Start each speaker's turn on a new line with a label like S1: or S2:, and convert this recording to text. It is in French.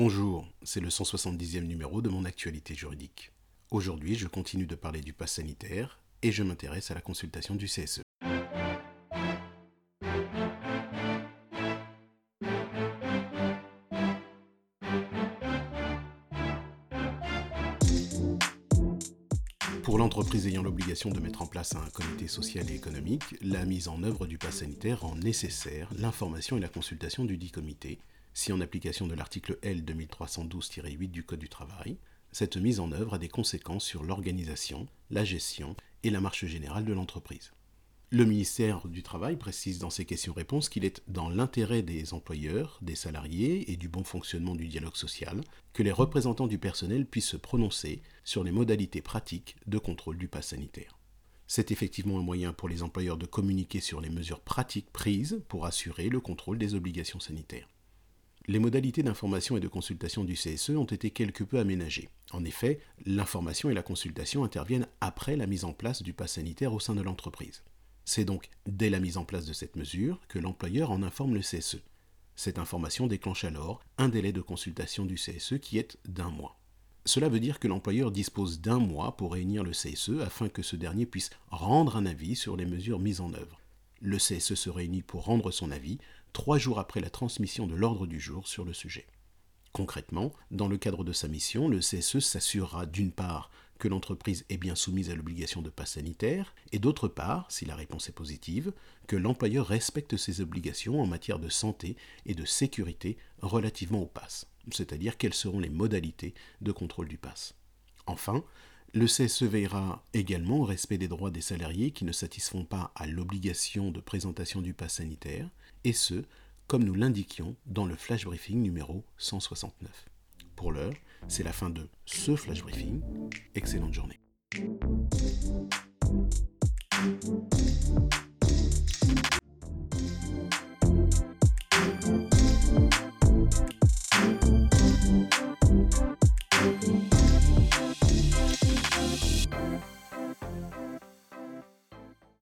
S1: Bonjour, c'est le 170e numéro de mon actualité juridique. Aujourd'hui, je continue de parler du pass sanitaire et je m'intéresse à la consultation du CSE. Pour l'entreprise ayant l'obligation de mettre en place un comité social et économique, la mise en œuvre du pass sanitaire rend nécessaire l'information et la consultation du dit comité, si en application de l'article L 2312-8 du Code du travail, cette mise en œuvre a des conséquences sur l'organisation, la gestion et la marche générale de l'entreprise. Le ministère du Travail précise dans ses questions-réponses qu'il est dans l'intérêt des employeurs, des salariés et du bon fonctionnement du dialogue social que les représentants du personnel puissent se prononcer sur les modalités pratiques de contrôle du pass sanitaire. C'est effectivement un moyen pour les employeurs de communiquer sur les mesures pratiques prises pour assurer le contrôle des obligations sanitaires. Les modalités d'information et de consultation du CSE ont été quelque peu aménagées. En effet, l'information et la consultation interviennent après la mise en place du pass sanitaire au sein de l'entreprise. C'est donc dès la mise en place de cette mesure que l'employeur en informe le CSE. Cette information déclenche alors un délai de consultation du CSE qui est d'un mois. Cela veut dire que l'employeur dispose d'un mois pour réunir le CSE afin que ce dernier puisse rendre un avis sur les mesures mises en œuvre. Le CSE se réunit pour rendre son avis trois jours après la transmission de l'ordre du jour sur le sujet. Concrètement, dans le cadre de sa mission, le CSE s'assurera d'une part que l'entreprise est bien soumise à l'obligation de passe sanitaire, et d'autre part, si la réponse est positive, que l'employeur respecte ses obligations en matière de santé et de sécurité relativement au pass, c'est-à-dire quelles seront les modalités de contrôle du pass. Enfin, le CSE veillera également au respect des droits des salariés qui ne satisfont pas à l'obligation de présentation du pass sanitaire, et ce, comme nous l'indiquions dans le flash briefing numéro 169. Pour l'heure, c'est la fin de ce flash briefing. Excellente journée.